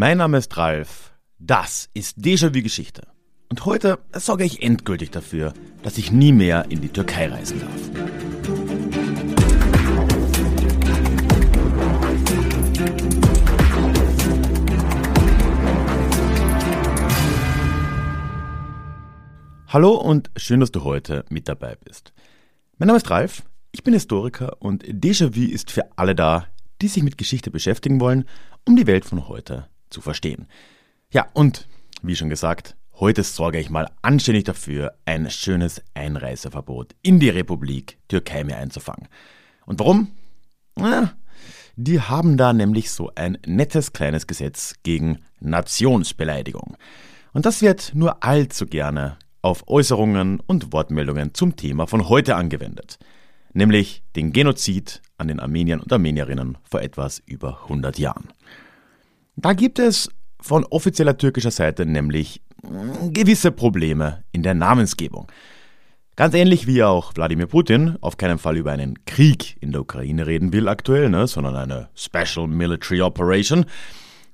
Mein Name ist Ralf. Das ist Déjà-vu Geschichte. Und heute sorge ich endgültig dafür, dass ich nie mehr in die Türkei reisen darf. Hallo und schön, dass du heute mit dabei bist. Mein Name ist Ralf, ich bin Historiker und Déjà-vu ist für alle da, die sich mit Geschichte beschäftigen wollen, um die Welt von heute zu verstehen. Ja, und wie schon gesagt, heute sorge ich mal anständig dafür, ein schönes Einreiseverbot in die Republik Türkei mir einzufangen. Und warum? Na, die haben da nämlich so ein nettes kleines Gesetz gegen Nationsbeleidigung. Und das wird nur allzu gerne auf Äußerungen und Wortmeldungen zum Thema von heute angewendet, nämlich den Genozid an den Armeniern und Armenierinnen vor etwas über 100 Jahren. Da gibt es von offizieller türkischer Seite nämlich gewisse Probleme in der Namensgebung. Ganz ähnlich wie auch Wladimir Putin auf keinen Fall über einen Krieg in der Ukraine reden will aktuell, ne, sondern eine Special Military Operation,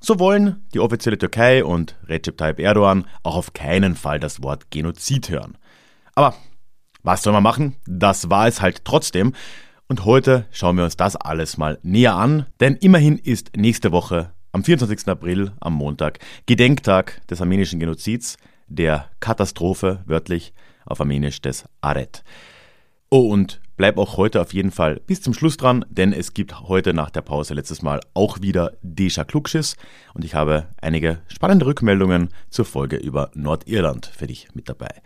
so wollen die offizielle Türkei und Recep Tayyip Erdogan auch auf keinen Fall das Wort Genozid hören. Aber was soll man machen? Das war es halt trotzdem. Und heute schauen wir uns das alles mal näher an, denn immerhin ist nächste Woche am 24. April, am Montag, Gedenktag des armenischen Genozids, der Katastrophe, wörtlich auf Armenisch des Aret. Oh, und bleib auch heute auf jeden Fall bis zum Schluss dran, denn es gibt heute nach der Pause letztes Mal auch wieder Deja Klugschis und ich habe einige spannende Rückmeldungen zur Folge über Nordirland für dich mit dabei.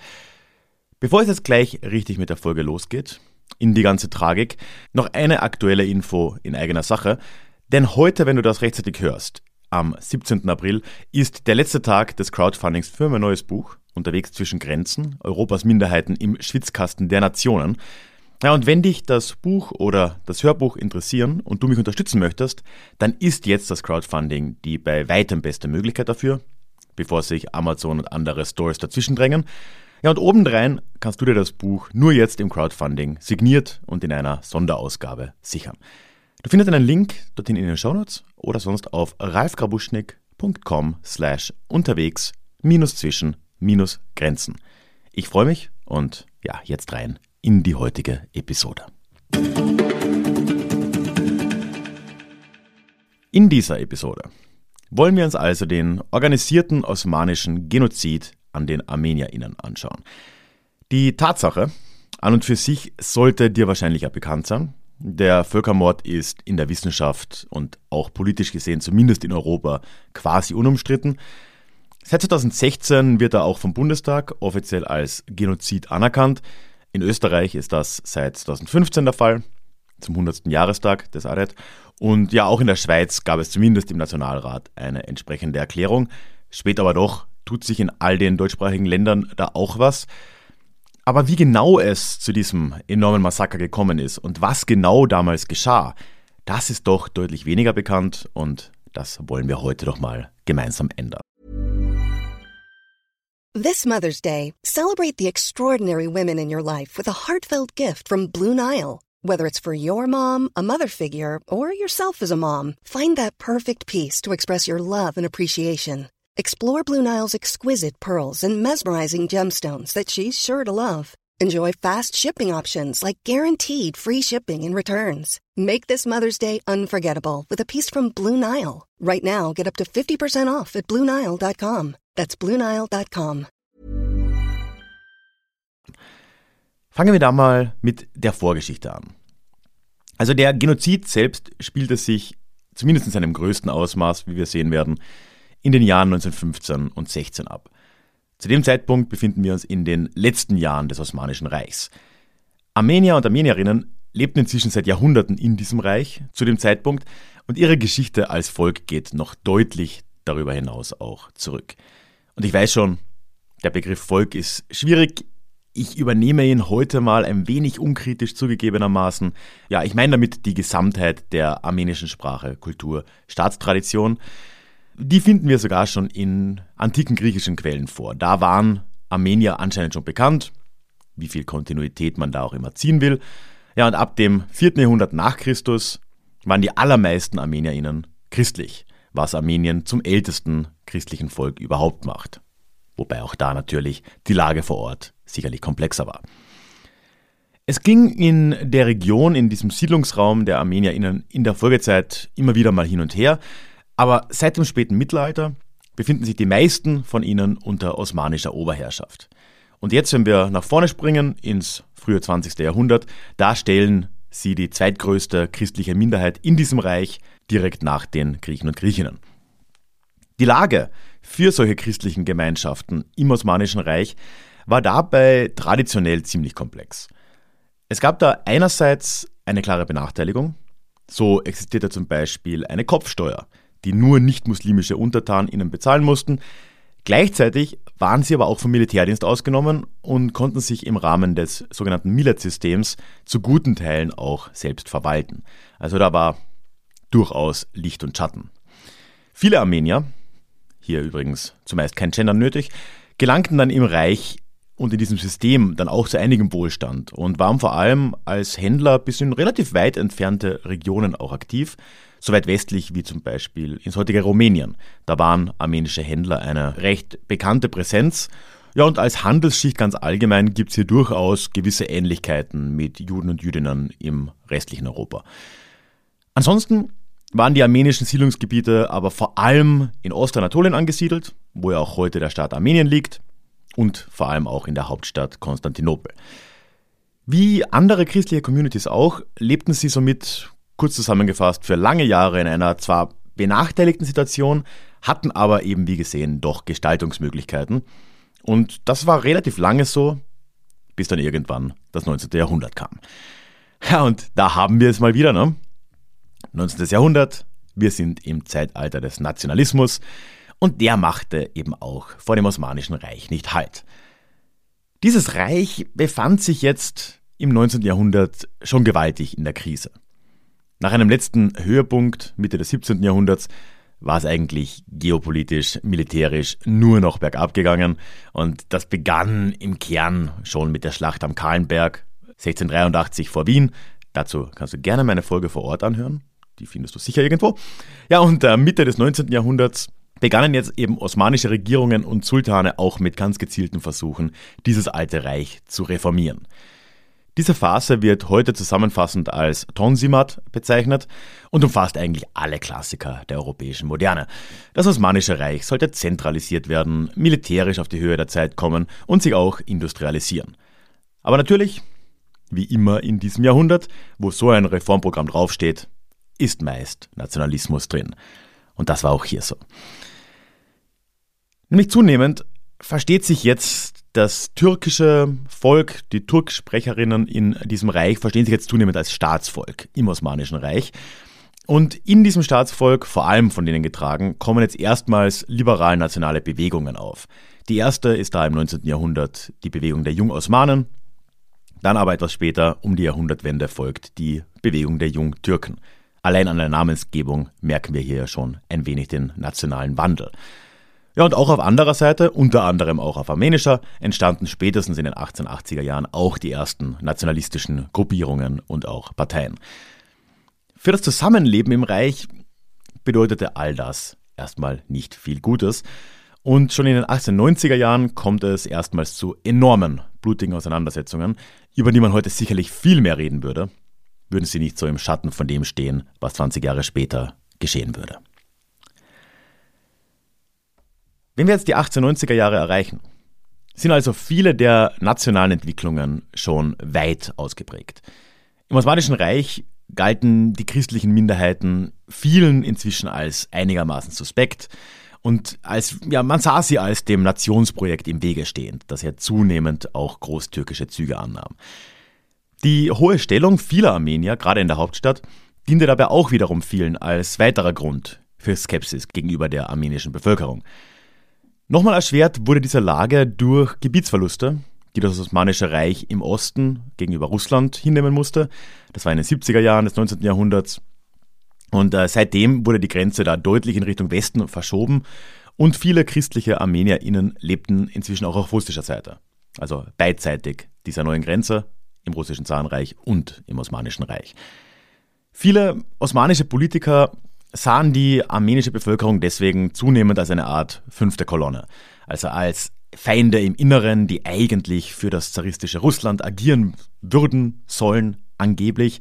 Bevor es jetzt gleich richtig mit der Folge losgeht, in die ganze Tragik, noch eine aktuelle Info in eigener Sache. Denn heute, wenn du das rechtzeitig hörst, am 17. April, ist der letzte Tag des Crowdfundings für mein neues Buch, Unterwegs zwischen Grenzen, Europas Minderheiten im Schwitzkasten der Nationen. Ja, und wenn dich das Buch oder das Hörbuch interessieren und du mich unterstützen möchtest, dann ist jetzt das Crowdfunding die bei weitem beste Möglichkeit dafür, bevor sich Amazon und andere Stores dazwischen drängen. Ja, und obendrein kannst du dir das Buch nur jetzt im Crowdfunding signiert und in einer Sonderausgabe sichern. Du findest einen Link dorthin in den Shownotes oder sonst auf ralfgrabuschnick.com slash unterwegs minus zwischen minus Grenzen. Ich freue mich und ja, jetzt rein in die heutige Episode. In dieser Episode wollen wir uns also den organisierten osmanischen Genozid an den ArmenierInnen anschauen. Die Tatsache an und für sich sollte dir wahrscheinlich ja bekannt sein. Der Völkermord ist in der Wissenschaft und auch politisch gesehen, zumindest in Europa, quasi unumstritten. Seit 2016 wird er auch vom Bundestag offiziell als Genozid anerkannt. In Österreich ist das seit 2015 der Fall, zum 100. Jahrestag des ARET. Und ja, auch in der Schweiz gab es zumindest im Nationalrat eine entsprechende Erklärung. Später aber doch tut sich in all den deutschsprachigen Ländern da auch was. Aber wie genau es zu diesem enormen Massaker gekommen ist und was genau damals geschah, das ist doch deutlich weniger bekannt und das wollen wir heute doch mal gemeinsam ändern. This Mother's Day, celebrate the extraordinary women in your life with a heartfelt gift from Blue Nile. Whether it's for your mom, a mother figure, or yourself as a mom, find that perfect piece to express your love and appreciation. Explore Blue Nile's exquisite pearls and mesmerizing gemstones that she's sure to love. Enjoy fast shipping options like guaranteed free shipping and returns. Make this Mother's Day unforgettable with a piece from Blue Nile. Right now, get up to 50% off at BlueNile.com. That's BlueNile.com. Fangen wir da mal mit der Vorgeschichte an. Also der Genozid selbst spielte sich, zumindest in seinem größten Ausmaß, wie wir sehen werden, in den Jahren 1915 und 16 ab. Zu dem Zeitpunkt befinden wir uns in den letzten Jahren des Osmanischen Reichs. Armenier und Armenierinnen lebten inzwischen seit Jahrhunderten in diesem Reich zu dem Zeitpunkt und ihre Geschichte als Volk geht noch deutlich darüber hinaus auch zurück. Und ich weiß schon, der Begriff Volk ist schwierig. Ich übernehme ihn heute mal ein wenig unkritisch zugegebenermaßen. Ja, ich meine damit die Gesamtheit der armenischen Sprache, Kultur, Staatstradition. Die finden wir sogar schon in antiken griechischen Quellen vor. Da waren Armenier anscheinend schon bekannt, wie viel Kontinuität man da auch immer ziehen will. Ja, und ab dem 4. Jahrhundert nach Christus waren die allermeisten ArmenierInnen christlich. was Armenien zum ältesten christlichen Volk überhaupt macht. Wobei auch da natürlich die Lage vor Ort sicherlich komplexer war. Es ging in der Region, in diesem Siedlungsraum der Armenier in der Folgezeit immer wieder mal hin und her, aber seit dem späten Mittelalter befinden sich die meisten von ihnen unter osmanischer Oberherrschaft. Und jetzt, wenn wir nach vorne springen ins frühe 20. Jahrhundert, da stellen sie die zweitgrößte christliche Minderheit in diesem Reich direkt nach den Griechen und Griechinnen. Die Lage für solche christlichen Gemeinschaften im Osmanischen Reich war dabei traditionell ziemlich komplex. Es gab da einerseits eine klare Benachteiligung. So existierte zum Beispiel eine Kopfsteuer, die nur nicht-muslimische Untertanen ihnen bezahlen mussten. Gleichzeitig waren sie aber auch vom Militärdienst ausgenommen und konnten sich im Rahmen des sogenannten Millet-Systems zu guten Teilen auch selbst verwalten. Also da war durchaus Licht und Schatten. Viele Armenier, hier übrigens zumeist kein Gender nötig, gelangten dann im Reich und in diesem System dann auch zu einigem Wohlstand und waren vor allem als Händler bis in relativ weit entfernte Regionen auch aktiv, so weit westlich wie zum Beispiel ins heutige Rumänien. Da waren armenische Händler eine recht bekannte Präsenz. Ja, und als Handelsschicht ganz allgemein gibt es hier durchaus gewisse Ähnlichkeiten mit Juden und Jüdinnen im restlichen Europa. Ansonsten waren die armenischen Siedlungsgebiete aber vor allem in Ostanatolien angesiedelt, wo ja auch heute der Staat Armenien liegt, und vor allem auch in der Hauptstadt Konstantinopel. Wie andere christliche Communities auch, lebten sie somit, kurz zusammengefasst, für lange Jahre in einer zwar benachteiligten Situation, hatten aber eben wie gesehen doch Gestaltungsmöglichkeiten. Und das war relativ lange so, bis dann irgendwann das 19. Jahrhundert kam. Ja, und da haben wir es mal wieder, ne? 19. Jahrhundert, wir sind im Zeitalter des Nationalismus und der machte eben auch vor dem Osmanischen Reich nicht Halt. Dieses Reich befand sich jetzt im 19. Jahrhundert schon gewaltig in der Krise. Nach einem letzten Höhepunkt Mitte des 17. Jahrhunderts war es eigentlich geopolitisch, militärisch nur noch bergab gegangen und das begann im Kern schon mit der Schlacht am Kahlenberg 1683 vor Wien. Dazu kannst du gerne meine Folge vor Ort anhören die findest du sicher irgendwo. Ja, und äh, Mitte des 19. Jahrhunderts begannen jetzt eben osmanische Regierungen und Sultane auch mit ganz gezielten Versuchen, dieses alte Reich zu reformieren. Diese Phase wird heute zusammenfassend als Tonsimat bezeichnet und umfasst eigentlich alle Klassiker der europäischen Moderne. Das Osmanische Reich sollte zentralisiert werden, militärisch auf die Höhe der Zeit kommen und sich auch industrialisieren. Aber natürlich, wie immer in diesem Jahrhundert, wo so ein Reformprogramm draufsteht, ist meist Nationalismus drin. Und das war auch hier so. Nämlich zunehmend versteht sich jetzt das türkische Volk, die Turksprecherinnen in diesem Reich verstehen sich jetzt zunehmend als Staatsvolk im Osmanischen Reich. Und in diesem Staatsvolk, vor allem von denen getragen, kommen jetzt erstmals liberal-nationale Bewegungen auf. Die erste ist da im 19. Jahrhundert die Bewegung der Jung-Osmanen. Dann aber etwas später, um die Jahrhundertwende, folgt die Bewegung der Jung-Türken. Allein an der Namensgebung merken wir hier schon ein wenig den nationalen Wandel. Ja, und auch auf anderer Seite, unter anderem auch auf armenischer, entstanden spätestens in den 1880er Jahren auch die ersten nationalistischen Gruppierungen und auch Parteien. Für das Zusammenleben im Reich bedeutete all das erstmal nicht viel Gutes. Und schon in den 1890er Jahren kommt es erstmals zu enormen blutigen Auseinandersetzungen, über die man heute sicherlich viel mehr reden würde, würden sie nicht so im Schatten von dem stehen, was 20 Jahre später geschehen würde. Wenn wir jetzt die 1890er Jahre erreichen, sind also viele der nationalen Entwicklungen schon weit ausgeprägt. Im Osmanischen Reich galten die christlichen Minderheiten vielen inzwischen als einigermaßen suspekt und als, ja, man sah sie als dem Nationsprojekt im Wege stehend, das ja zunehmend auch großtürkische Züge annahm. Die hohe Stellung vieler Armenier, gerade in der Hauptstadt, diente dabei auch wiederum vielen als weiterer Grund für Skepsis gegenüber der armenischen Bevölkerung. Nochmal erschwert wurde diese Lage durch Gebietsverluste, die das Osmanische Reich im Osten gegenüber Russland hinnehmen musste. Das war in den 70er Jahren des 19. Jahrhunderts. Und äh, seitdem wurde die Grenze da deutlich in Richtung Westen verschoben und viele christliche ArmenierInnen lebten inzwischen auch auf russischer Seite. Also beidseitig dieser neuen Grenze im russischen Zarenreich und im Osmanischen Reich. Viele osmanische Politiker sahen die armenische Bevölkerung deswegen zunehmend als eine Art fünfte Kolonne, also als Feinde im Inneren, die eigentlich für das zaristische Russland agieren würden, sollen, angeblich.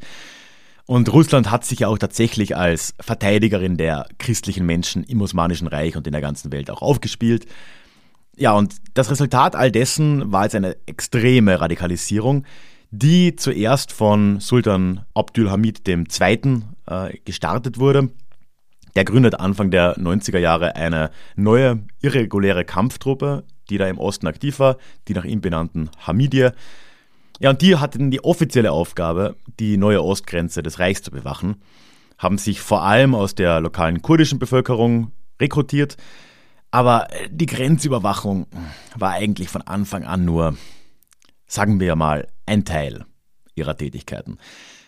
Und Russland hat sich ja auch tatsächlich als Verteidigerin der christlichen Menschen im Osmanischen Reich und in der ganzen Welt auch aufgespielt. Ja, und das Resultat all dessen war jetzt eine extreme Radikalisierung, die zuerst von Sultan Abdülhamid II. Äh, gestartet wurde. Der gründet Anfang der 90er Jahre eine neue irreguläre Kampftruppe, die da im Osten aktiv war, die nach ihm benannten Hamidier. Ja, und die hatten die offizielle Aufgabe, die neue Ostgrenze des Reichs zu bewachen, haben sich vor allem aus der lokalen kurdischen Bevölkerung rekrutiert, aber die Grenzüberwachung war eigentlich von Anfang an nur, sagen wir mal, ein Teil ihrer Tätigkeiten.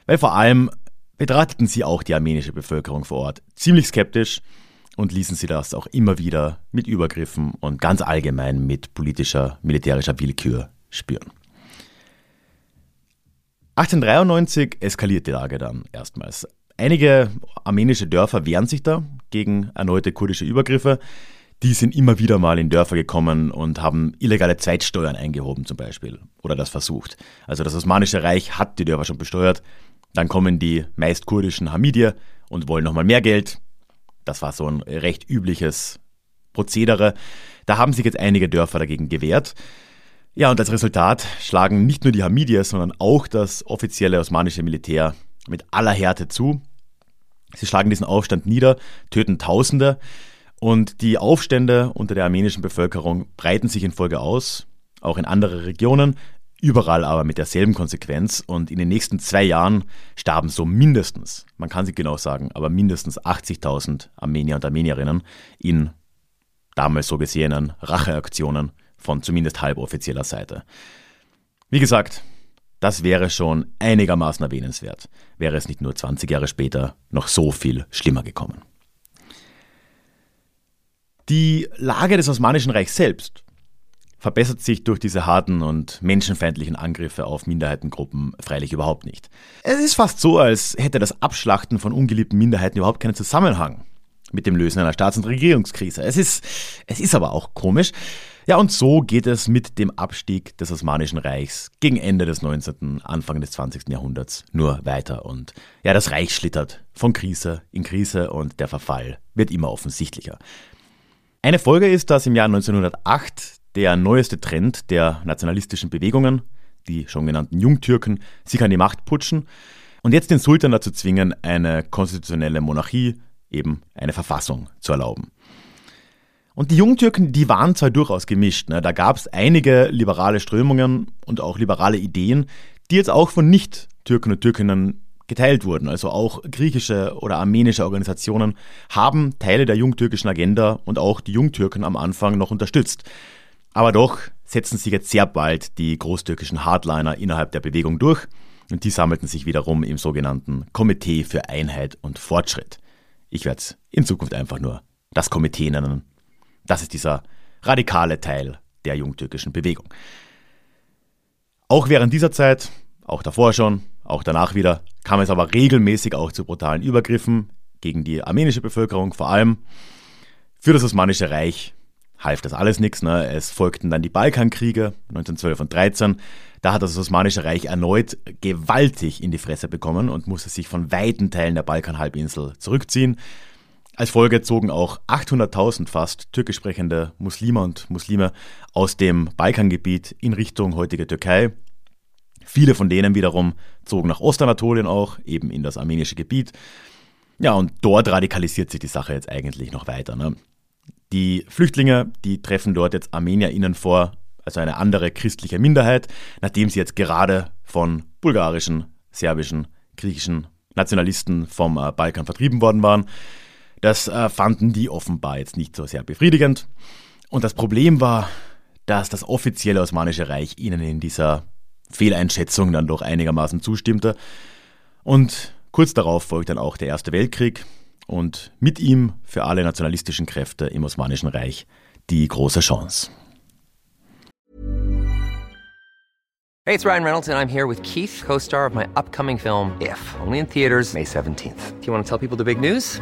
Weil vor allem betrachteten sie auch die armenische Bevölkerung vor Ort ziemlich skeptisch und ließen sie das auch immer wieder mit Übergriffen und ganz allgemein mit politischer, militärischer Willkür spüren. 1893 eskaliert die Lage dann erstmals. Einige armenische Dörfer wehren sich da gegen erneute kurdische Übergriffe. Die sind immer wieder mal in Dörfer gekommen und haben illegale Zweitsteuern eingehoben zum Beispiel oder das versucht. Also das Osmanische Reich hat die Dörfer schon besteuert. Dann kommen die meist kurdischen Hamidier und wollen nochmal mehr Geld. Das war so ein recht übliches Prozedere. Da haben sich jetzt einige Dörfer dagegen gewehrt. Ja, und als Resultat schlagen nicht nur die Hamidier, sondern auch das offizielle osmanische Militär mit aller Härte zu. Sie schlagen diesen Aufstand nieder, töten Tausende und die Aufstände unter der armenischen Bevölkerung breiten sich in Folge aus, auch in andere Regionen, überall aber mit derselben Konsequenz und in den nächsten zwei Jahren starben so mindestens, man kann sich genau sagen, aber mindestens 80.000 Armenier und Armenierinnen in damals so gesehenen Racheaktionen von zumindest halboffizieller Seite. Wie gesagt, das wäre schon einigermaßen erwähnenswert, wäre es nicht nur 20 Jahre später noch so viel schlimmer gekommen. Die Lage des Osmanischen Reichs selbst verbessert sich durch diese harten und menschenfeindlichen Angriffe auf Minderheitengruppen freilich überhaupt nicht. Es ist fast so, als hätte das Abschlachten von ungeliebten Minderheiten überhaupt keinen Zusammenhang mit dem Lösen einer Staats- und Regierungskrise. Es ist, es ist aber auch komisch, ja, und so geht es mit dem Abstieg des Osmanischen Reichs gegen Ende des 19., Anfang des 20. Jahrhunderts nur weiter. Und ja, das Reich schlittert von Krise in Krise und der Verfall wird immer offensichtlicher. Eine Folge ist, dass im Jahr 1908 der neueste Trend der nationalistischen Bewegungen, die schon genannten Jungtürken, sich an die Macht putschen und jetzt den Sultan dazu zwingen, eine konstitutionelle Monarchie, eben eine Verfassung zu erlauben. Und die Jungtürken, die waren zwar durchaus gemischt. Ne? Da gab es einige liberale Strömungen und auch liberale Ideen, die jetzt auch von Nicht-Türken und Türkinnen geteilt wurden. Also auch griechische oder armenische Organisationen haben Teile der jungtürkischen Agenda und auch die Jungtürken am Anfang noch unterstützt. Aber doch setzten sich jetzt sehr bald die großtürkischen Hardliner innerhalb der Bewegung durch und die sammelten sich wiederum im sogenannten Komitee für Einheit und Fortschritt. Ich werde es in Zukunft einfach nur das Komitee nennen, das ist dieser radikale Teil der jungtürkischen Bewegung. Auch während dieser Zeit, auch davor schon, auch danach wieder, kam es aber regelmäßig auch zu brutalen Übergriffen gegen die armenische Bevölkerung vor allem. Für das Osmanische Reich half das alles nichts. Ne? Es folgten dann die Balkankriege 1912 und 13. Da hat das Osmanische Reich erneut gewaltig in die Fresse bekommen und musste sich von weiten Teilen der Balkanhalbinsel zurückziehen. Als Folge zogen auch 800.000 fast türkisch sprechende Muslime und Muslime aus dem Balkangebiet in Richtung heutige Türkei. Viele von denen wiederum zogen nach Ostanatolien auch, eben in das armenische Gebiet. Ja, und dort radikalisiert sich die Sache jetzt eigentlich noch weiter. Ne? Die Flüchtlinge, die treffen dort jetzt ArmenierInnen vor, also eine andere christliche Minderheit, nachdem sie jetzt gerade von bulgarischen, serbischen, griechischen Nationalisten vom äh, Balkan vertrieben worden waren. Das äh, fanden die offenbar jetzt nicht so sehr befriedigend. Und das Problem war, dass das offizielle Osmanische Reich ihnen in dieser Fehleinschätzung dann doch einigermaßen zustimmte. Und kurz darauf folgt dann auch der Erste Weltkrieg und mit ihm für alle nationalistischen Kräfte im Osmanischen Reich die große Chance. Hey, it's Ryan Reynolds and I'm here with Keith, co-star of my upcoming film If, only in theaters May 17th. Do you want to tell people the big news?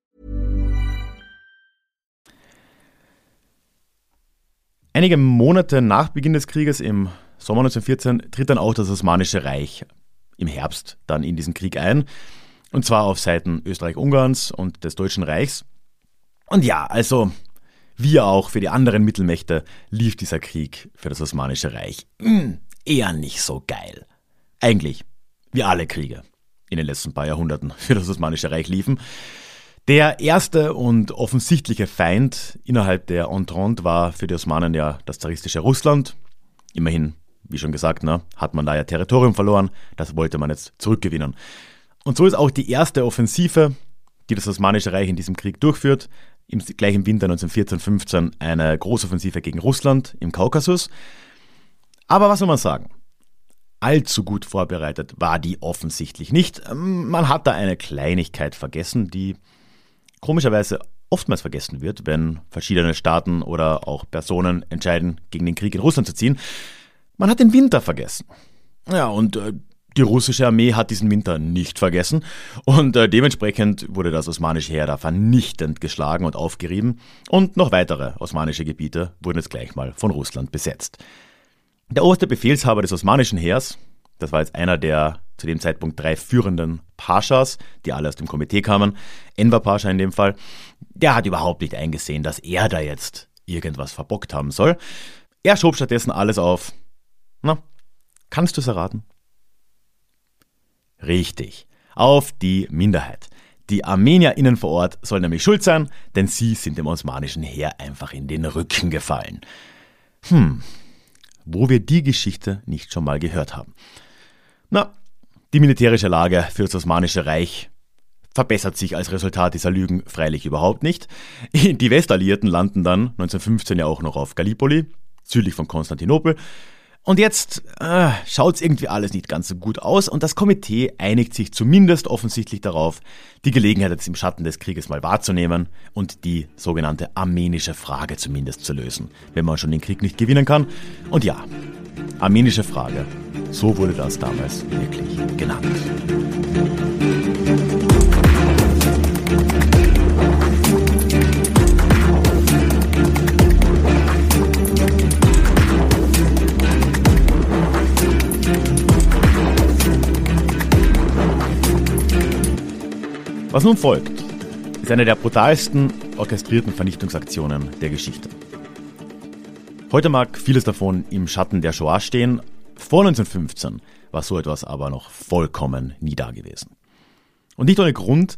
Einige Monate nach Beginn des Krieges im Sommer 1914 tritt dann auch das Osmanische Reich im Herbst dann in diesen Krieg ein. Und zwar auf Seiten Österreich-Ungarns und des Deutschen Reichs. Und ja, also wie auch für die anderen Mittelmächte lief dieser Krieg für das Osmanische Reich mh, eher nicht so geil. Eigentlich wie alle Kriege in den letzten paar Jahrhunderten für das Osmanische Reich liefen. Der erste und offensichtliche Feind innerhalb der Entente war für die Osmanen ja das zaristische Russland. Immerhin, wie schon gesagt, ne, hat man da ja Territorium verloren, das wollte man jetzt zurückgewinnen. Und so ist auch die erste Offensive, die das Osmanische Reich in diesem Krieg durchführt, im gleichen Winter 1914-15 eine Großoffensive gegen Russland im Kaukasus. Aber was soll man sagen? Allzu gut vorbereitet war die offensichtlich nicht. Man hat da eine Kleinigkeit vergessen, die komischerweise oftmals vergessen wird, wenn verschiedene Staaten oder auch Personen entscheiden, gegen den Krieg in Russland zu ziehen. Man hat den Winter vergessen. Ja, und äh, die russische Armee hat diesen Winter nicht vergessen und äh, dementsprechend wurde das osmanische Heer da vernichtend geschlagen und aufgerieben und noch weitere osmanische Gebiete wurden jetzt gleich mal von Russland besetzt. Der oberste Befehlshaber des osmanischen Heers, das war jetzt einer der zu dem Zeitpunkt drei führenden Paschas, die alle aus dem Komitee kamen, Enver Pascha in dem Fall, der hat überhaupt nicht eingesehen, dass er da jetzt irgendwas verbockt haben soll. Er schob stattdessen alles auf. Na, kannst du es erraten? Richtig, auf die Minderheit. Die ArmenierInnen vor Ort sollen nämlich schuld sein, denn sie sind dem osmanischen Heer einfach in den Rücken gefallen. Hm, wo wir die Geschichte nicht schon mal gehört haben. Na, die militärische Lage für das Osmanische Reich verbessert sich als Resultat dieser Lügen freilich überhaupt nicht. Die Westalliierten landen dann 1915 ja auch noch auf Gallipoli, südlich von Konstantinopel. Und jetzt äh, schaut es irgendwie alles nicht ganz so gut aus und das Komitee einigt sich zumindest offensichtlich darauf, die Gelegenheit jetzt im Schatten des Krieges mal wahrzunehmen und die sogenannte armenische Frage zumindest zu lösen, wenn man schon den Krieg nicht gewinnen kann. Und ja, armenische Frage so wurde das damals wirklich genannt. Was nun folgt, ist eine der brutalsten orchestrierten Vernichtungsaktionen der Geschichte. Heute mag vieles davon im Schatten der Shoah stehen, vor 1915 war so etwas aber noch vollkommen nie da gewesen. Und nicht ohne Grund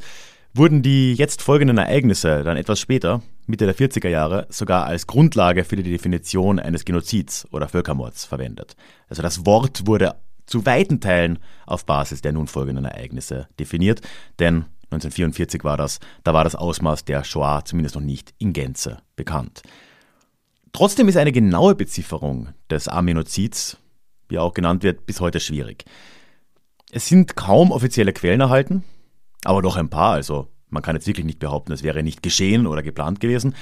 wurden die jetzt folgenden Ereignisse dann etwas später, Mitte der 40er Jahre, sogar als Grundlage für die Definition eines Genozids oder Völkermords verwendet. Also das Wort wurde zu weiten Teilen auf Basis der nun folgenden Ereignisse definiert, denn 1944 war das, da war das Ausmaß der Shoah zumindest noch nicht in Gänze bekannt. Trotzdem ist eine genaue Bezifferung des Armenozids wie auch genannt wird, bis heute schwierig. Es sind kaum offizielle Quellen erhalten, aber doch ein paar, also man kann jetzt wirklich nicht behaupten, es wäre nicht geschehen oder geplant gewesen.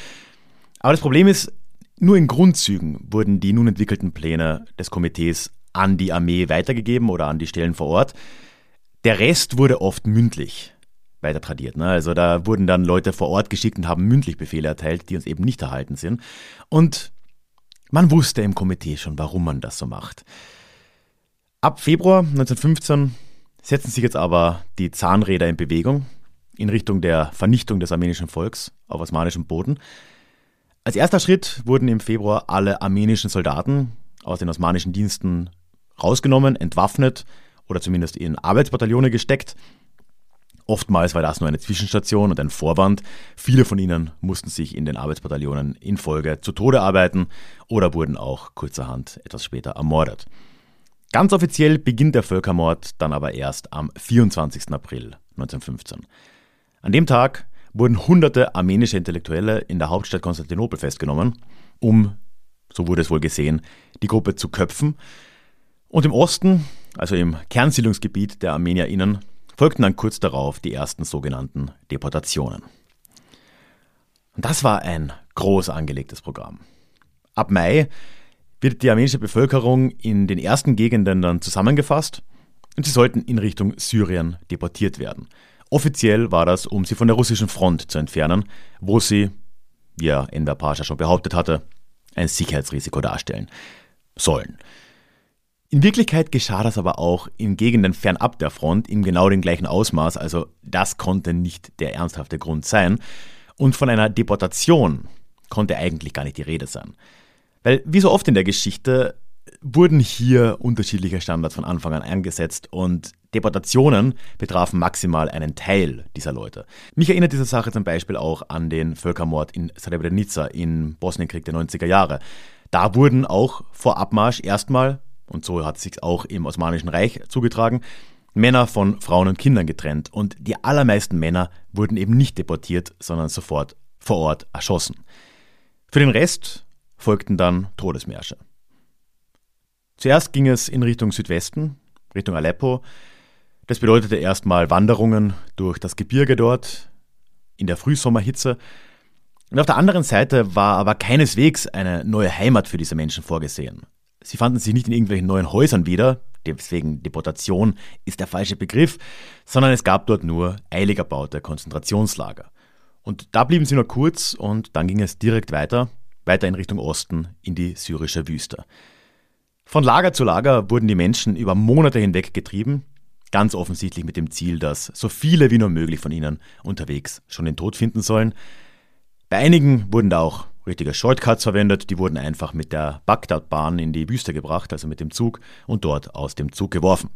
Aber das Problem ist, nur in Grundzügen wurden die nun entwickelten Pläne des Komitees an die Armee weitergegeben oder an die Stellen vor Ort. Der Rest wurde oft mündlich weiter tradiert. Ne? Also da wurden dann Leute vor Ort geschickt und haben mündlich Befehle erteilt, die uns eben nicht erhalten sind. Und man wusste im Komitee schon, warum man das so macht. Ab Februar 1915 setzen sich jetzt aber die Zahnräder in Bewegung in Richtung der Vernichtung des armenischen Volks auf osmanischem Boden. Als erster Schritt wurden im Februar alle armenischen Soldaten aus den osmanischen Diensten rausgenommen, entwaffnet oder zumindest in Arbeitsbataillone gesteckt. Oftmals war das nur eine Zwischenstation und ein Vorwand. Viele von ihnen mussten sich in den Arbeitsbataillonen in Folge zu Tode arbeiten oder wurden auch kurzerhand etwas später ermordet. Ganz offiziell beginnt der Völkermord dann aber erst am 24. April 1915. An dem Tag wurden hunderte armenische Intellektuelle in der Hauptstadt Konstantinopel festgenommen, um so wurde es wohl gesehen, die Gruppe zu köpfen. Und im Osten, also im Kernsiedlungsgebiet der ArmenierInnen, folgten dann kurz darauf die ersten sogenannten Deportationen. Und das war ein groß angelegtes Programm. Ab Mai wird die armenische Bevölkerung in den ersten Gegenden dann zusammengefasst und sie sollten in Richtung Syrien deportiert werden. Offiziell war das, um sie von der russischen Front zu entfernen, wo sie, wie ja Enver Pascha schon behauptet hatte, ein Sicherheitsrisiko darstellen sollen. In Wirklichkeit geschah das aber auch in Gegenden fernab der Front in genau dem gleichen Ausmaß, also das konnte nicht der ernsthafte Grund sein. Und von einer Deportation konnte eigentlich gar nicht die Rede sein. Weil, wie so oft in der Geschichte, wurden hier unterschiedliche Standards von Anfang an eingesetzt und Deportationen betrafen maximal einen Teil dieser Leute. Mich erinnert diese Sache zum Beispiel auch an den Völkermord in Srebrenica im Bosnienkrieg der 90er Jahre. Da wurden auch vor Abmarsch erstmal, und so hat es sich auch im Osmanischen Reich zugetragen, Männer von Frauen und Kindern getrennt und die allermeisten Männer wurden eben nicht deportiert, sondern sofort vor Ort erschossen. Für den Rest folgten dann Todesmärsche. Zuerst ging es in Richtung Südwesten, Richtung Aleppo. Das bedeutete erstmal Wanderungen durch das Gebirge dort in der Frühsommerhitze. Und auf der anderen Seite war aber keineswegs eine neue Heimat für diese Menschen vorgesehen. Sie fanden sich nicht in irgendwelchen neuen Häusern wieder, deswegen Deportation ist der falsche Begriff, sondern es gab dort nur eilig erbaute Konzentrationslager. Und da blieben sie nur kurz und dann ging es direkt weiter weiter in Richtung Osten in die syrische Wüste. Von Lager zu Lager wurden die Menschen über Monate hinweg getrieben, ganz offensichtlich mit dem Ziel, dass so viele wie nur möglich von ihnen unterwegs schon den Tod finden sollen. Bei einigen wurden da auch richtige Shortcuts verwendet, die wurden einfach mit der Bagdad-Bahn in die Wüste gebracht, also mit dem Zug, und dort aus dem Zug geworfen.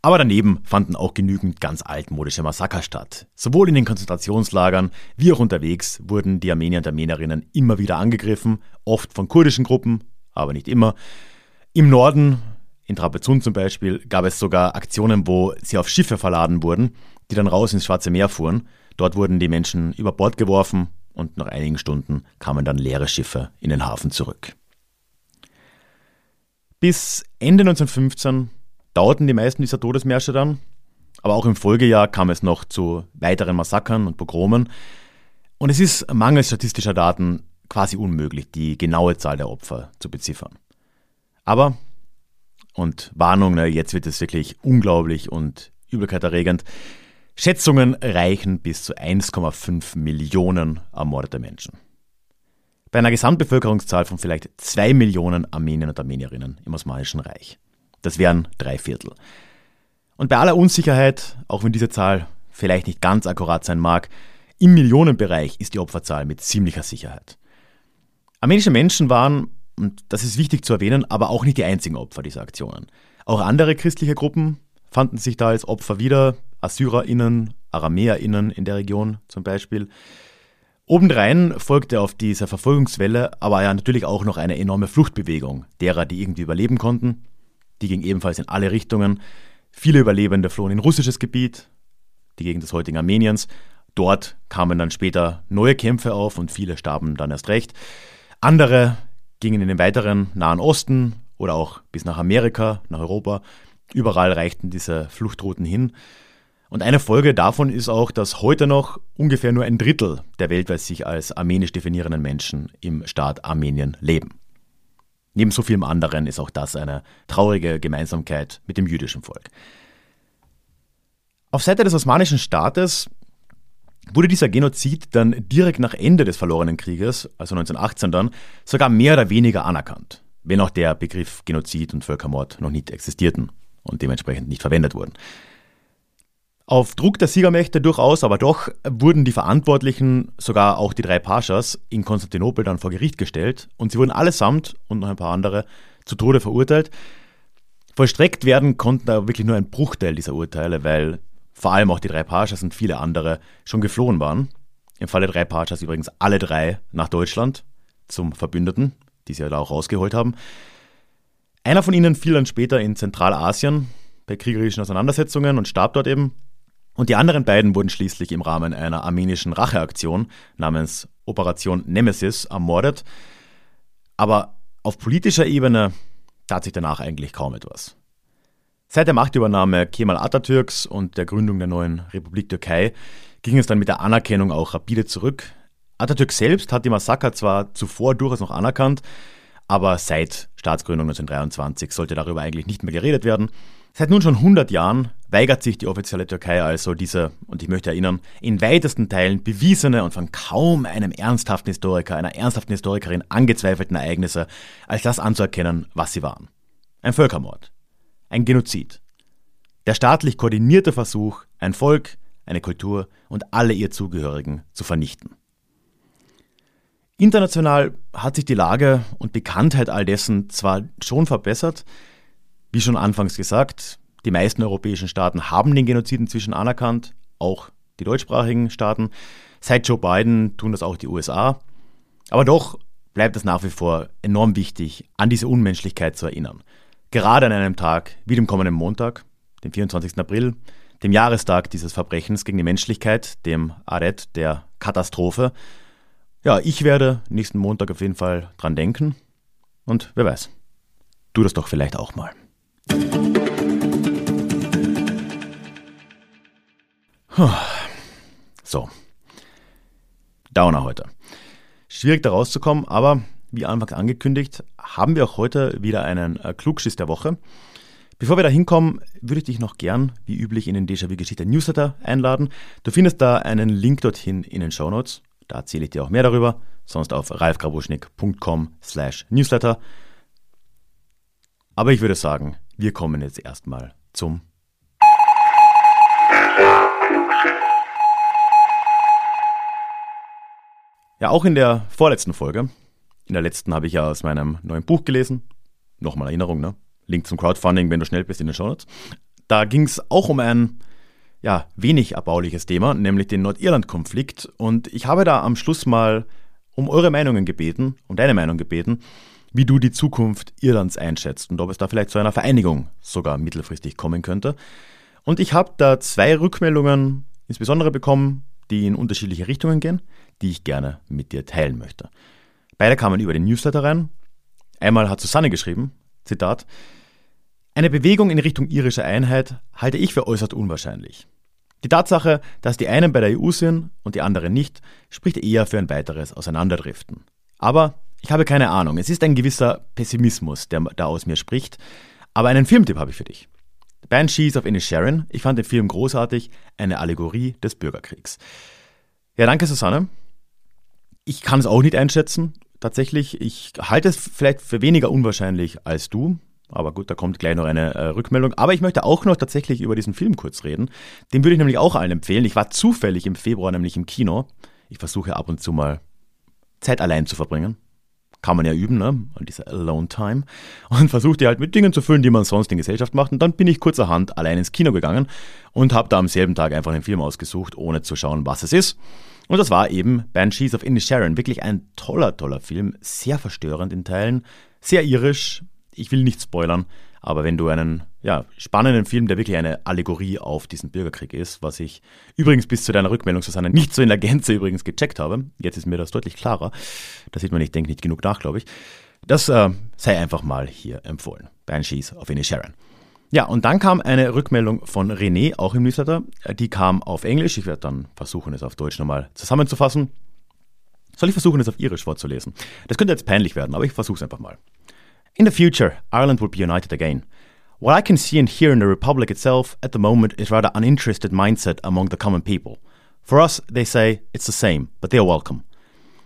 Aber daneben fanden auch genügend ganz altmodische Massaker statt. Sowohl in den Konzentrationslagern wie auch unterwegs wurden die Armenier und Armenierinnen immer wieder angegriffen, oft von kurdischen Gruppen, aber nicht immer. Im Norden, in Trapezun zum Beispiel, gab es sogar Aktionen, wo sie auf Schiffe verladen wurden, die dann raus ins Schwarze Meer fuhren. Dort wurden die Menschen über Bord geworfen und nach einigen Stunden kamen dann leere Schiffe in den Hafen zurück. Bis Ende 1915 dauerten die meisten dieser Todesmärsche dann. Aber auch im Folgejahr kam es noch zu weiteren Massakern und Pogromen. Und es ist mangels statistischer Daten quasi unmöglich, die genaue Zahl der Opfer zu beziffern. Aber, und Warnung, ne, jetzt wird es wirklich unglaublich und übelkeiterregend, Schätzungen reichen bis zu 1,5 Millionen ermordete Menschen. Bei einer Gesamtbevölkerungszahl von vielleicht 2 Millionen Armeniern und Armenierinnen im Osmanischen Reich. Das wären drei Viertel. Und bei aller Unsicherheit, auch wenn diese Zahl vielleicht nicht ganz akkurat sein mag, im Millionenbereich ist die Opferzahl mit ziemlicher Sicherheit. Armenische Menschen waren, und das ist wichtig zu erwähnen, aber auch nicht die einzigen Opfer dieser Aktionen. Auch andere christliche Gruppen fanden sich da als Opfer wieder, AssyrerInnen, AramäerInnen in der Region zum Beispiel. Obendrein folgte auf dieser Verfolgungswelle aber ja natürlich auch noch eine enorme Fluchtbewegung derer, die irgendwie überleben konnten. Die ging ebenfalls in alle Richtungen. Viele Überlebende flohen in russisches Gebiet, die Gegend des heutigen Armeniens. Dort kamen dann später neue Kämpfe auf und viele starben dann erst recht. Andere gingen in den weiteren Nahen Osten oder auch bis nach Amerika, nach Europa. Überall reichten diese Fluchtrouten hin. Und eine Folge davon ist auch, dass heute noch ungefähr nur ein Drittel der weltweit sich als armenisch definierenden Menschen im Staat Armenien leben. Neben so vielem anderen ist auch das eine traurige Gemeinsamkeit mit dem jüdischen Volk. Auf Seite des Osmanischen Staates wurde dieser Genozid dann direkt nach Ende des verlorenen Krieges, also 1918 dann, sogar mehr oder weniger anerkannt, wenn auch der Begriff Genozid und Völkermord noch nicht existierten und dementsprechend nicht verwendet wurden. Auf Druck der Siegermächte durchaus, aber doch wurden die Verantwortlichen, sogar auch die drei Paschas, in Konstantinopel dann vor Gericht gestellt und sie wurden allesamt und noch ein paar andere zu Tode verurteilt. Vollstreckt werden konnten da wirklich nur ein Bruchteil dieser Urteile, weil vor allem auch die drei Paschas und viele andere schon geflohen waren. Im Falle der drei Paschas übrigens alle drei nach Deutschland zum Verbündeten, die sie ja da auch rausgeholt haben. Einer von ihnen fiel dann später in Zentralasien bei kriegerischen Auseinandersetzungen und starb dort eben. Und die anderen beiden wurden schließlich im Rahmen einer armenischen Racheaktion namens Operation Nemesis ermordet. Aber auf politischer Ebene tat sich danach eigentlich kaum etwas. Seit der Machtübernahme Kemal Atatürks und der Gründung der neuen Republik Türkei ging es dann mit der Anerkennung auch rapide zurück. Atatürk selbst hat die Massaker zwar zuvor durchaus noch anerkannt, aber seit Staatsgründung 1923 sollte darüber eigentlich nicht mehr geredet werden. Seit nun schon 100 Jahren weigert sich die offizielle Türkei also diese, und ich möchte erinnern, in weitesten Teilen bewiesene und von kaum einem ernsthaften Historiker, einer ernsthaften Historikerin angezweifelten Ereignisse als das anzuerkennen, was sie waren. Ein Völkermord. Ein Genozid. Der staatlich koordinierte Versuch, ein Volk, eine Kultur und alle ihr Zugehörigen zu vernichten. International hat sich die Lage und Bekanntheit all dessen zwar schon verbessert, wie schon anfangs gesagt, die meisten europäischen Staaten haben den Genozid inzwischen anerkannt, auch die deutschsprachigen Staaten. Seit Joe Biden tun das auch die USA. Aber doch bleibt es nach wie vor enorm wichtig, an diese Unmenschlichkeit zu erinnern. Gerade an einem Tag wie dem kommenden Montag, dem 24. April, dem Jahrestag dieses Verbrechens gegen die Menschlichkeit, dem Aret der Katastrophe. Ja, ich werde nächsten Montag auf jeden Fall dran denken. Und wer weiß, tu das doch vielleicht auch mal. So. Downer heute. Schwierig da rauszukommen, aber wie anfangs angekündigt, haben wir auch heute wieder einen äh, Klugschiss der Woche. Bevor wir da hinkommen, würde ich dich noch gern, wie üblich, in den Déjà-vu-Geschichte Newsletter einladen. Du findest da einen Link dorthin in den Show Notes. Da erzähle ich dir auch mehr darüber. Sonst auf ralfgrabuschnick.com slash newsletter. Aber ich würde sagen, wir kommen jetzt erstmal zum Ja, auch in der vorletzten Folge, in der letzten habe ich ja aus meinem neuen Buch gelesen. Nochmal Erinnerung, ne? Link zum Crowdfunding, wenn du schnell bist in den Shownotes. Da ging es auch um ein ja, wenig erbauliches Thema, nämlich den Nordirland-Konflikt. Und ich habe da am Schluss mal um eure Meinungen gebeten, um deine Meinung gebeten wie du die Zukunft Irlands einschätzt und ob es da vielleicht zu einer Vereinigung sogar mittelfristig kommen könnte. Und ich habe da zwei Rückmeldungen insbesondere bekommen, die in unterschiedliche Richtungen gehen, die ich gerne mit dir teilen möchte. Beide kamen über den Newsletter rein. Einmal hat Susanne geschrieben, Zitat, eine Bewegung in Richtung irischer Einheit halte ich für äußerst unwahrscheinlich. Die Tatsache, dass die einen bei der EU sind und die anderen nicht, spricht eher für ein weiteres Auseinanderdriften. Aber ich habe keine Ahnung. Es ist ein gewisser Pessimismus, der da aus mir spricht. Aber einen Filmtipp habe ich für dich. Banshees of Inisherin. Ich fand den Film großartig. Eine Allegorie des Bürgerkriegs. Ja, danke, Susanne. Ich kann es auch nicht einschätzen. Tatsächlich, ich halte es vielleicht für weniger unwahrscheinlich als du. Aber gut, da kommt gleich noch eine äh, Rückmeldung. Aber ich möchte auch noch tatsächlich über diesen Film kurz reden. Den würde ich nämlich auch allen empfehlen. Ich war zufällig im Februar nämlich im Kino. Ich versuche ab und zu mal Zeit allein zu verbringen kann man ja üben, ne? Und diese Alone Time. Und versuchte halt mit Dingen zu füllen, die man sonst in Gesellschaft macht. Und dann bin ich kurzerhand allein ins Kino gegangen und habe da am selben Tag einfach einen Film ausgesucht, ohne zu schauen, was es ist. Und das war eben Banshees of Inisherin. Wirklich ein toller, toller Film. Sehr verstörend in Teilen. Sehr irisch. Ich will nicht spoilern. Aber wenn du einen ja, spannenden Film, der wirklich eine Allegorie auf diesen Bürgerkrieg ist, was ich übrigens bis zu deiner Rückmeldung, Susanne, nicht so in der Gänze übrigens gecheckt habe, jetzt ist mir das deutlich klarer. Da sieht man, ich denke nicht genug nach, glaube ich. Das äh, sei einfach mal hier empfohlen. Banshees of Inisherin. Ja, und dann kam eine Rückmeldung von René, auch im Newsletter. Die kam auf Englisch. Ich werde dann versuchen, es auf Deutsch nochmal zusammenzufassen. Soll ich versuchen, es auf Irisch vorzulesen? Das könnte jetzt peinlich werden, aber ich versuche es einfach mal. In the future, Ireland will be united again. What I can see and hear in the Republic itself at the moment is rather uninterested mindset among the common people. For us, they say it's the same, but they're welcome.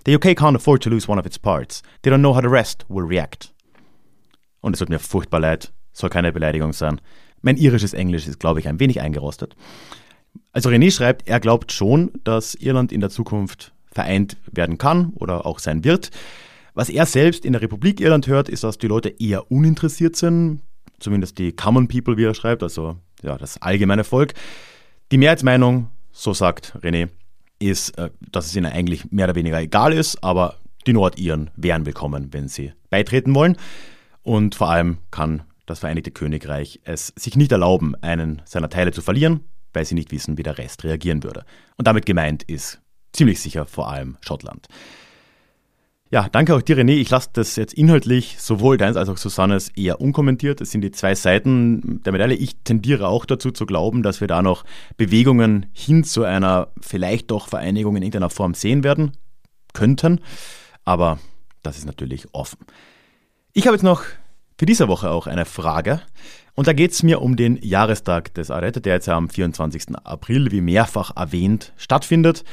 The UK can't afford to lose one of its parts. They don't know how the rest will react. Und es tut mir furchtbar leid, soll keine Beleidigung sein. Mein irisches Englisch ist, glaube ich, ein wenig eingerostet. Also René schreibt, er glaubt schon, dass Irland in der Zukunft vereint werden kann oder auch sein wird. Was er selbst in der Republik Irland hört, ist, dass die Leute eher uninteressiert sind, zumindest die Common People, wie er schreibt, also ja, das allgemeine Volk. Die Mehrheitsmeinung, so sagt René, ist, äh, dass es ihnen eigentlich mehr oder weniger egal ist, aber die Nordiren wären willkommen, wenn sie beitreten wollen. Und vor allem kann das Vereinigte Königreich es sich nicht erlauben, einen seiner Teile zu verlieren, weil sie nicht wissen, wie der Rest reagieren würde. Und damit gemeint ist ziemlich sicher vor allem Schottland. Ja, danke auch dir, René. Ich lasse das jetzt inhaltlich, sowohl deins als auch Susannes, eher unkommentiert. Es sind die zwei Seiten der Medaille. Ich tendiere auch dazu zu glauben, dass wir da noch Bewegungen hin zu einer vielleicht doch Vereinigung in irgendeiner Form sehen werden könnten. Aber das ist natürlich offen. Ich habe jetzt noch für diese Woche auch eine Frage. Und da geht es mir um den Jahrestag des Arete, der jetzt am 24. April, wie mehrfach erwähnt, stattfindet.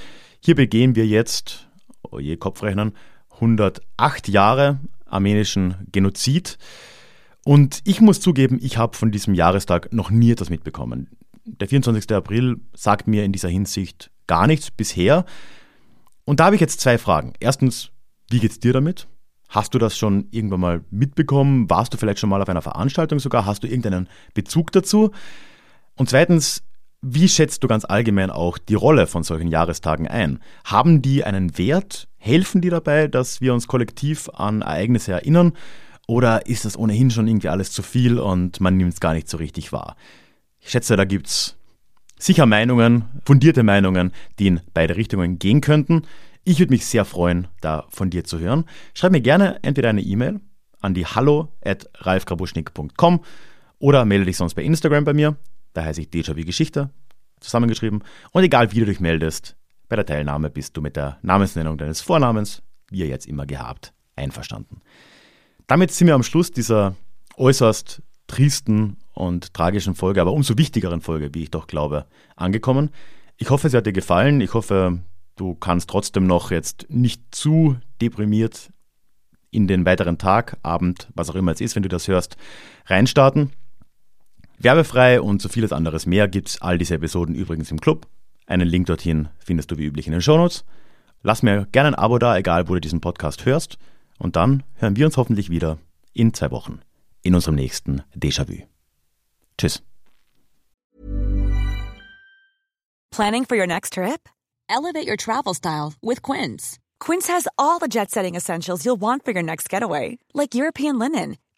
Hier begehen wir jetzt, oh je Kopfrechnen, 108 Jahre armenischen Genozid. Und ich muss zugeben, ich habe von diesem Jahrestag noch nie etwas mitbekommen. Der 24. April sagt mir in dieser Hinsicht gar nichts bisher. Und da habe ich jetzt zwei Fragen. Erstens, wie geht's dir damit? Hast du das schon irgendwann mal mitbekommen? Warst du vielleicht schon mal auf einer Veranstaltung sogar? Hast du irgendeinen Bezug dazu? Und zweitens, wie schätzt du ganz allgemein auch die Rolle von solchen Jahrestagen ein? Haben die einen Wert? Helfen die dabei, dass wir uns kollektiv an Ereignisse erinnern? Oder ist das ohnehin schon irgendwie alles zu viel und man nimmt es gar nicht so richtig wahr? Ich schätze, da gibt es sicher Meinungen, fundierte Meinungen, die in beide Richtungen gehen könnten. Ich würde mich sehr freuen, da von dir zu hören. Schreib mir gerne entweder eine E-Mail an die hallo at oder melde dich sonst bei Instagram bei mir. Da heiße ich Déjà wie Geschichte, zusammengeschrieben. Und egal wie du dich meldest, bei der Teilnahme bist du mit der Namensnennung deines Vornamens, wie ihr jetzt immer gehabt, einverstanden. Damit sind wir am Schluss dieser äußerst tristen und tragischen Folge, aber umso wichtigeren Folge, wie ich doch glaube, angekommen. Ich hoffe, sie hat dir gefallen. Ich hoffe, du kannst trotzdem noch jetzt nicht zu deprimiert in den weiteren Tag, Abend, was auch immer es ist, wenn du das hörst, reinstarten. Werbefrei und so vieles anderes mehr gibt es all diese Episoden übrigens im Club. Einen Link dorthin findest du wie üblich in den Shownotes. Lass mir gerne ein Abo da, egal wo du diesen Podcast hörst. Und dann hören wir uns hoffentlich wieder in zwei Wochen in unserem nächsten Déjà-vu. Tschüss. Planning for your next trip? Elevate your travel style with Quince. Quince has all the jet setting essentials you'll want for your next getaway, like European linen